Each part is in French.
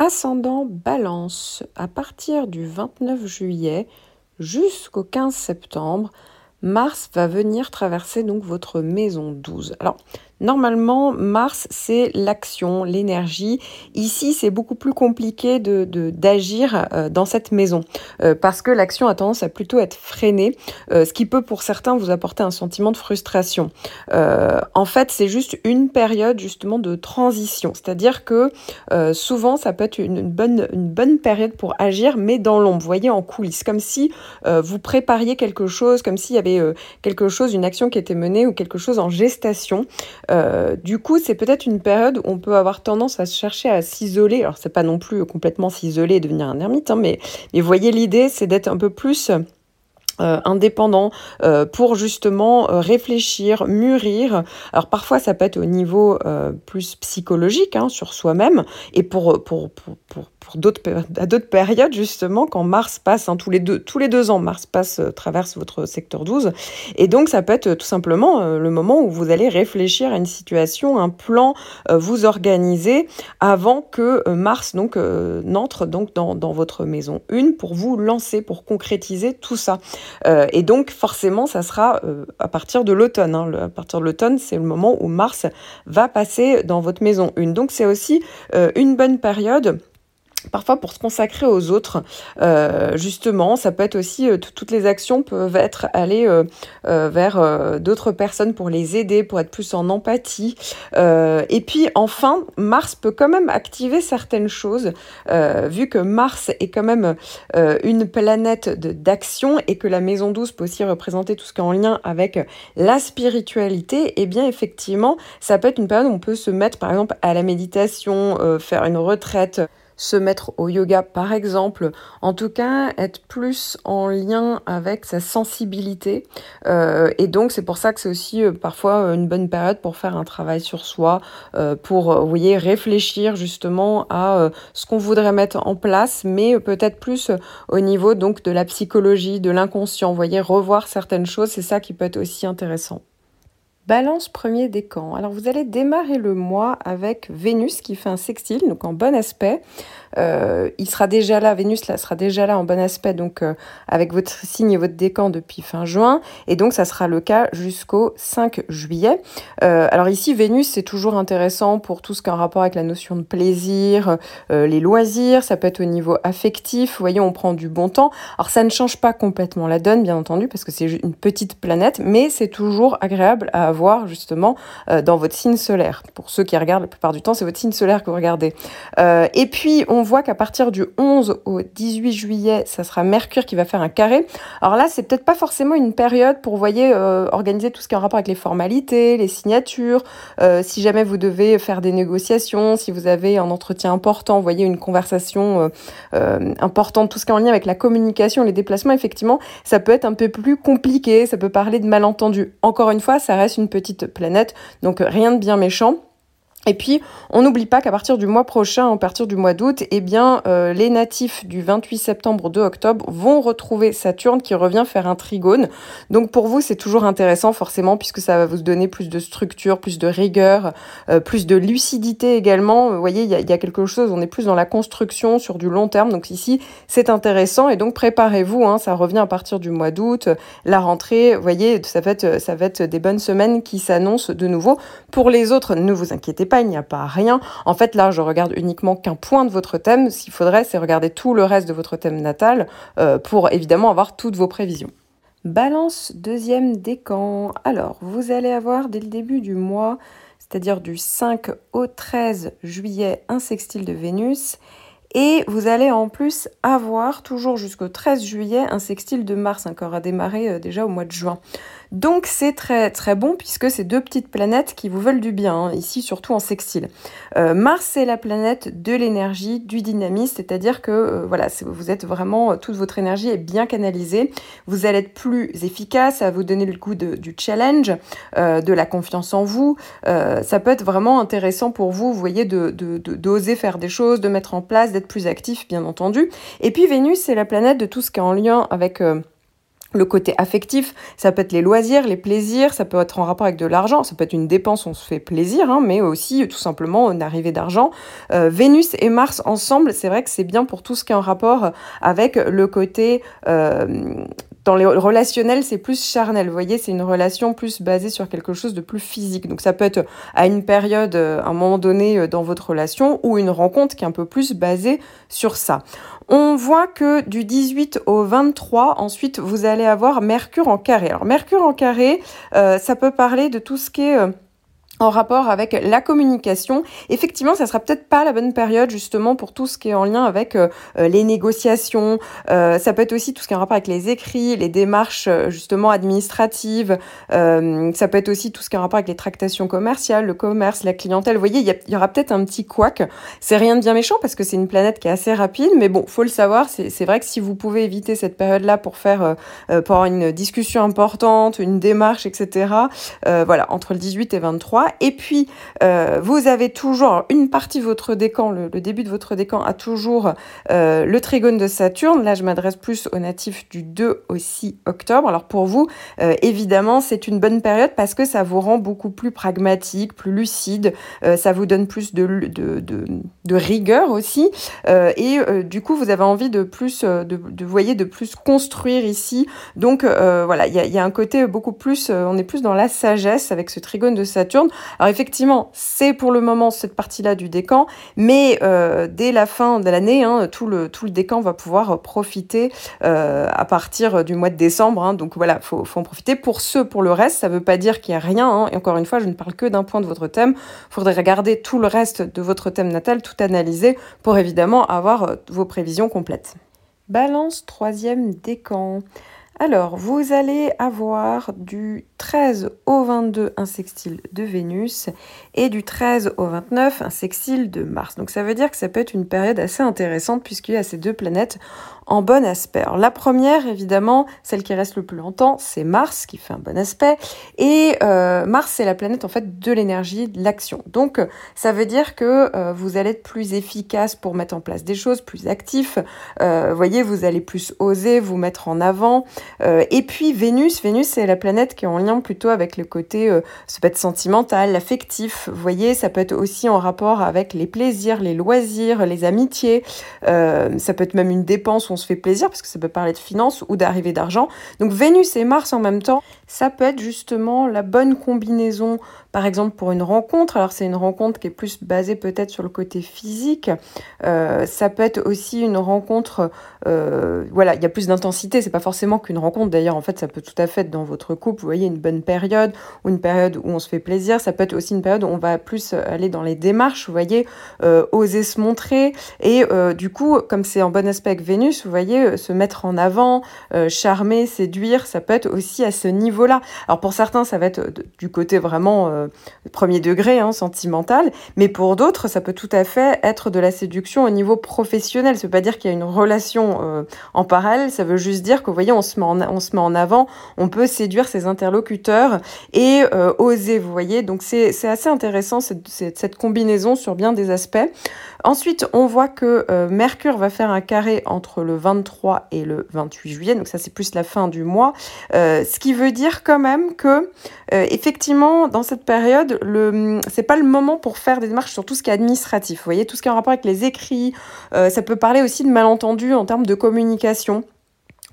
Ascendant Balance, à partir du 29 juillet jusqu'au 15 septembre, Mars va venir traverser donc votre maison 12. Alors, Normalement, Mars, c'est l'action, l'énergie. Ici, c'est beaucoup plus compliqué de, d'agir euh, dans cette maison euh, parce que l'action a tendance à plutôt être freinée, euh, ce qui peut pour certains vous apporter un sentiment de frustration. en fait, c'est juste une période justement de transition, c'est-à-dire que souvent, ça peut être une bonne, une bonne période pour agir, mais dans l'ombre, vous voyez, en coulisses, comme si vous prépariez quelque chose, comme s'il y avait quelque chose, une action qui était menée ou quelque chose en gestation. Euh, du coup, c'est peut-être une période où on peut avoir tendance à chercher à s'isoler. Alors, c'est pas non plus complètement s'isoler et devenir un ermite, hein, mais, mais voyez, l'idée, c'est d'être un peu plus euh, indépendant euh, pour justement réfléchir, mûrir. Alors parfois ça peut être au niveau plus psychologique hein, sur soi-même et pour d'autres à d'autres périodes justement quand Mars passe hein, tous les deux ans Mars passe euh, traverse votre secteur 12 et donc ça peut être tout simplement euh, le moment où vous allez réfléchir à une situation un plan euh, vous organiser avant que Mars donc n'entre donc dans, dans, votre maison une pour vous lancer pour concrétiser tout ça. Et donc forcément ça sera à partir de l'automne hein, à partir de l'automne c'est le moment où Mars va passer dans votre maison une. Donc c'est aussi une bonne période Parfois pour se consacrer aux autres, euh, justement, ça peut être aussi, euh, toutes les actions peuvent être allées euh, vers d'autres personnes pour les aider, pour être plus en empathie. et puis enfin, Mars peut quand même activer certaines choses, vu que Mars est quand même une planète d'action et que la maison douce peut aussi représenter tout ce qui est en lien avec la spiritualité, et eh bien effectivement, ça peut être une période où on peut se mettre par exemple à la méditation, faire une retraite se mettre au yoga par exemple, en tout cas être plus en lien avec sa sensibilité. Euh, et donc c'est pour ça que c'est aussi euh, parfois une bonne période pour faire un travail sur soi, euh, pour vous voyez réfléchir justement à ce qu'on voudrait mettre en place, mais peut-être plus au niveau donc de la psychologie, de l'inconscient. Vous voyez revoir certaines choses, c'est ça qui peut être aussi intéressant. Balance premier décan. Alors vous allez démarrer le mois avec Vénus qui fait un sextile, donc en bon aspect. Euh, il sera déjà là, Vénus là, sera déjà là en bon aspect, donc euh, avec votre signe et votre décan depuis fin juin. Et donc ça sera le cas jusqu'au 5 juillet. Euh, alors ici, Vénus, c'est toujours intéressant pour tout ce qui a un rapport avec la notion de plaisir, les loisirs, ça peut être au niveau affectif. Vous voyez, on prend du bon temps. Alors ça ne change pas complètement la donne, bien entendu, parce que c'est une petite planète, mais c'est toujours agréable à avoir justement euh, dans votre signe solaire. Pour ceux qui regardent la plupart du temps, c'est votre signe solaire que vous regardez. Euh, et puis on voit qu'à partir du 11 au 18 juillet, ça sera Mercure qui va faire un carré. Alors là, c'est peut-être pas forcément une période pour, vous voyez, euh, organiser tout ce qui est en rapport avec les formalités, les signatures. si jamais vous devez faire des négociations, si vous avez un entretien important, vous voyez, une conversation importante, tout ce qui est en lien avec la communication, les déplacements, effectivement, ça peut être un peu plus compliqué, ça peut parler de malentendus. Encore une fois, ça reste une petite planète, donc rien de bien méchant. Et puis, on n'oublie pas qu'à partir du mois prochain, à partir du mois d'août, eh bien, euh, les natifs du 28 septembre au 2 octobre vont retrouver Saturne qui revient faire un trigone. Donc, pour vous, c'est toujours intéressant, forcément, puisque ça va vous donner plus de structure, plus de rigueur, euh, plus de lucidité également. Vous voyez, il y a, quelque chose, on est plus dans la construction sur du long terme. Donc, ici, c'est intéressant. Et donc, préparez-vous, hein, ça revient à partir du mois d'août, la rentrée. Vous voyez, ça va être des bonnes semaines qui s'annoncent de nouveau. Pour les autres, ne vous inquiétez pas il n'y a pas rien. En fait, là, je regarde uniquement qu'un point de votre thème. S'il faudrait, c'est regarder tout le reste de votre thème natal euh, pour évidemment avoir toutes vos prévisions. Balance deuxième décan. Alors, vous allez avoir dès le début du mois, c'est-à-dire du 5 au 13 juillet, un sextile de Vénus. Et vous allez en plus avoir, toujours jusqu'au 13 juillet, un sextile de Mars, encore à démarrer euh, déjà au mois de juin. Donc c'est très très bon puisque c'est deux petites planètes qui vous veulent du bien, hein, ici surtout en sextile. Euh, Mars c'est la planète de l'énergie, du dynamisme, c'est-à-dire que euh, voilà, vous êtes vraiment, euh, toute votre énergie est bien canalisée, vous allez être plus efficace, ça va vous donner le goût du challenge, de la confiance en vous. ça peut être vraiment intéressant pour vous, vous voyez, de, d'oser faire des choses, de mettre en place, d'être plus actif bien entendu. Et puis Vénus c'est la planète de tout ce qui est en lien avec le côté affectif, ça peut être les loisirs, les plaisirs, ça peut être en rapport avec de l'argent, ça peut être une dépense, on se fait plaisir, hein, mais aussi tout simplement une arrivée d'argent. Euh, Vénus et Mars ensemble, c'est vrai que c'est bien pour tout ce qui est en rapport avec le côté... Euh, dans les relationnels, c'est plus charnel. Vous voyez, c'est une relation plus basée sur quelque chose de plus physique. Donc ça peut être à une période, euh, à un moment donné dans votre relation, ou une rencontre qui est un peu plus basée sur ça. On voit que du 18 au 23, ensuite, vous allez avoir Mercure en carré. Alors, Mercure en carré, euh, ça peut parler de tout ce qui est... Euh, en rapport avec la communication. Effectivement, ça sera peut-être pas la bonne période justement pour tout ce qui est en lien avec euh, euh, les négociations. Euh, ça peut être aussi tout ce qui est en rapport avec les écrits, les démarches justement administratives. ça peut être aussi tout ce qui est en rapport avec les tractations commerciales, le commerce, la clientèle. Vous voyez, il y, aura peut-être un petit couac. C'est rien de bien méchant parce que c'est une planète qui est assez rapide, mais bon, faut le savoir. C'est vrai que si vous pouvez éviter cette période-là pour faire pour avoir une discussion importante, une démarche, etc. voilà, entre le 18 et 23 et puis, euh, vous avez toujours une partie de votre décan, le, début de votre décan a toujours euh, le trigone de Saturne. Là, je m'adresse plus aux natifs du 2 au 6 octobre. Alors pour vous, euh, évidemment, c'est une bonne période parce que ça vous rend beaucoup plus pragmatique, plus lucide. ça vous donne plus de, rigueur aussi. et du coup, vous avez envie de plus, de, voyez, de plus construire ici. Donc voilà, il y a, un côté beaucoup plus, on est plus dans la sagesse avec ce trigone de Saturne. Alors effectivement, c'est pour le moment cette partie-là du décan, mais euh, dès la fin de l'année, hein, tout, le, tout le décan va pouvoir profiter euh, à partir du mois de décembre. Hein. donc voilà, faut, faut en profiter. Pour ceux, pour le reste, ça ne veut pas dire qu'il n'y a rien. Hein. et encore une fois, je ne parle que d'un point de votre thème. Il faudrait regarder tout le reste de votre thème natal, tout analyser pour évidemment avoir euh, vos prévisions complètes. Balance, troisième décan. Alors, vous allez avoir du 13 au 22 un sextile de Vénus et du 13 au 29 un sextile de Mars. Donc ça veut dire que ça peut être une période assez intéressante puisqu'il y a ces deux planètes en bon aspect. la première, évidemment, celle qui reste le plus longtemps, c'est Mars qui fait un bon aspect. Et euh, Mars, c'est la planète en fait de l'énergie, de l'action. Donc ça veut dire que euh, vous allez être plus efficace pour mettre en place des choses, plus actif. Euh, voyez, vous allez plus oser vous mettre en avant. Euh, et puis Vénus, Vénus, c'est la planète qui est en lien plutôt avec le côté, ça peut être sentimental, affectif. Vous voyez, ça peut être aussi en rapport avec les plaisirs, les loisirs, les amitiés. ça peut être même une dépense se fait plaisir, parce que ça peut parler de finances ou d'arrivée d'argent. Donc Vénus et Mars en même temps, ça peut être justement la bonne combinaison, par exemple pour une rencontre. Alors c'est une rencontre qui est plus basée peut-être sur le côté physique. Euh, ça peut être aussi une rencontre, euh, voilà, il y a plus d'intensité. C'est pas forcément qu'une rencontre. D'ailleurs, en fait, ça peut tout à fait être dans votre couple. Vous voyez, une bonne période ou une période où on se fait plaisir. Ça peut être aussi une période où on va plus aller dans les démarches. Vous voyez, euh, oser se montrer. Et du coup, comme c'est en bon aspect Vénus, vous voyez, se mettre en avant, charmer, séduire, ça peut être aussi à ce niveau là Alors pour certains, ça va être du côté vraiment euh, premier degré, hein, sentimental, mais pour d'autres, ça peut tout à fait être de la séduction au niveau professionnel. Ça veut pas dire qu'il y a une relation euh, en parallèle, ça veut juste dire que, vous voyez, on se met on se met en avant, on peut séduire ses interlocuteurs et euh, oser, vous voyez. Donc c'est assez intéressant cette, combinaison sur bien des aspects. Ensuite, on voit que Mercure va faire un carré entre le 23 et le 28 juillet, donc ça c'est plus la fin du mois, ce qui veut dire quand même que euh, effectivement dans cette période le c'est pas le moment pour faire des démarches sur tout ce qui est administratif. Vous voyez tout ce qui est en rapport avec les écrits, euh, ça peut parler aussi de malentendus en termes de communication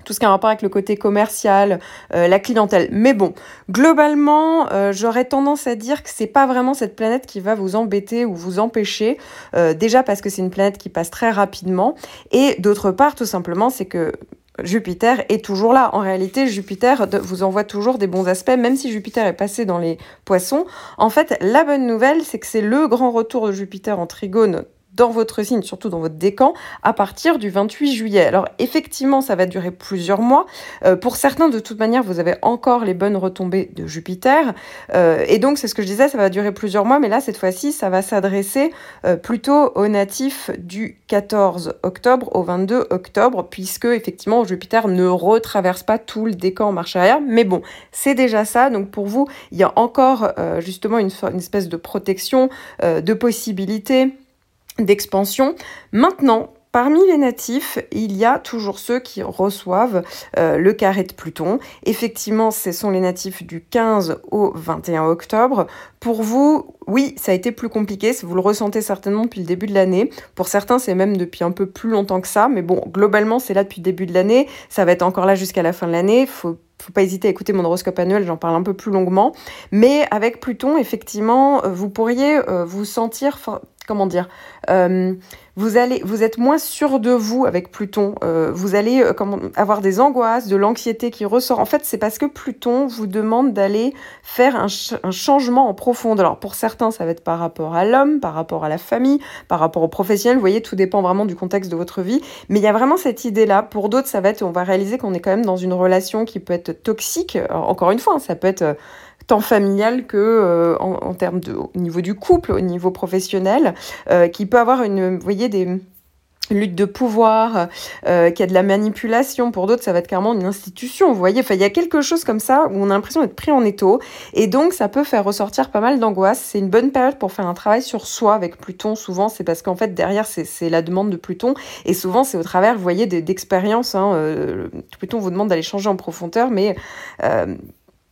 tout ce qui a un rapport avec le côté commercial, euh, la clientèle. Mais bon, globalement, j'aurais tendance à dire que c'est pas vraiment cette planète qui va vous embêter ou vous empêcher. déjà parce que c'est une planète qui passe très rapidement, et d'autre part, tout simplement, c'est que Jupiter est toujours là. En réalité, Jupiter vous envoie toujours des bons aspects, même si Jupiter est passé dans les poissons. En fait, la bonne nouvelle, c'est que c'est le grand retour de Jupiter en trigone dans votre signe, surtout dans votre décan, à partir du 28 juillet. Alors effectivement, ça va durer plusieurs mois. Euh, pour certains, de toute manière, vous avez encore les bonnes retombées de Jupiter. Euh, et donc, c'est ce que je disais, ça va durer plusieurs mois, mais là, cette fois-ci, ça va s'adresser euh, plutôt aux natifs du 14 octobre au 22 octobre, puisque effectivement, Jupiter ne retraverse pas tout le décan en marche arrière. Mais bon, c'est déjà ça. Donc pour vous, il y a encore justement une, une, espèce de protection, de possibilités d'expansion. Maintenant, parmi les natifs, il y a toujours ceux qui reçoivent euh, le carré de Pluton. Effectivement, ce sont les natifs du 15 au 21 octobre. Pour vous, oui, ça a été plus compliqué, vous le ressentez certainement depuis le début de l'année. Pour certains, c'est même depuis un peu plus longtemps que ça, mais bon, globalement, c'est là depuis le début de l'année. Ça va être encore là jusqu'à la fin de l'année. Faut faut pas hésiter à écouter mon horoscope annuel, j'en parle un peu plus longuement. Mais avec Pluton, effectivement, vous pourriez euh, vous sentir, comment dire, euh, vous êtes moins sûr de vous avec Pluton. vous allez avoir des angoisses, de l'anxiété qui ressort. En fait, c'est parce que Pluton vous demande d'aller faire un, changement en profondeur. Alors pour certains, ça va être par rapport à l'homme, par rapport à la famille, par rapport au professionnel. Vous voyez, tout dépend vraiment du contexte de votre vie. Mais il y a vraiment cette idée-là. Pour d'autres, ça va être, on va réaliser qu'on est quand même dans une relation qui peut être toxique. encore une fois, hein, ça peut être euh, tant familial que euh, en, termes de au niveau du couple, au niveau professionnel, euh, qui peut avoir une, vous voyez, des lutte de pouvoir, euh, qui a de la manipulation. Pour d'autres, ça va être carrément une institution. Vous voyez, enfin, il y a quelque chose comme ça où on a l'impression d'être pris en étau. Et donc, ça peut faire ressortir pas mal d'angoisse. C'est une bonne période pour faire un travail sur soi avec Pluton. Souvent, c'est parce qu'en fait, derrière, c'est la demande de Pluton. Et souvent, c'est au travers, vous voyez, d'expériences. Hein, Pluton vous demande d'aller changer en profondeur, mais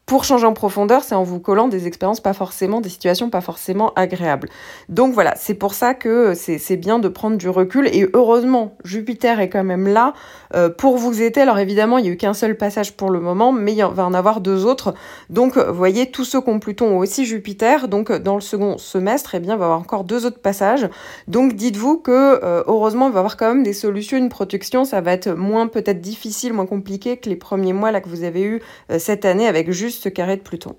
pour changer en profondeur, c'est en vous collant des expériences pas forcément, des situations pas forcément agréables. Donc voilà, c'est pour ça que c'est bien de prendre du recul. Et heureusement, Jupiter est quand même là euh, pour vous aider. Alors évidemment, il n'y a eu qu'un seul passage pour le moment, mais il va en avoir deux autres. Donc vous voyez, tous ceux qui ont Pluton ont aussi Jupiter. Donc dans le second semestre, eh bien, il va y avoir encore deux autres passages. Donc dites-vous que euh, heureusement, il va y avoir quand même des solutions, une protection. Ça va être moins peut-être difficile, moins compliqué que les premiers mois là que vous avez eu euh, cette année avec ce carré de Pluton.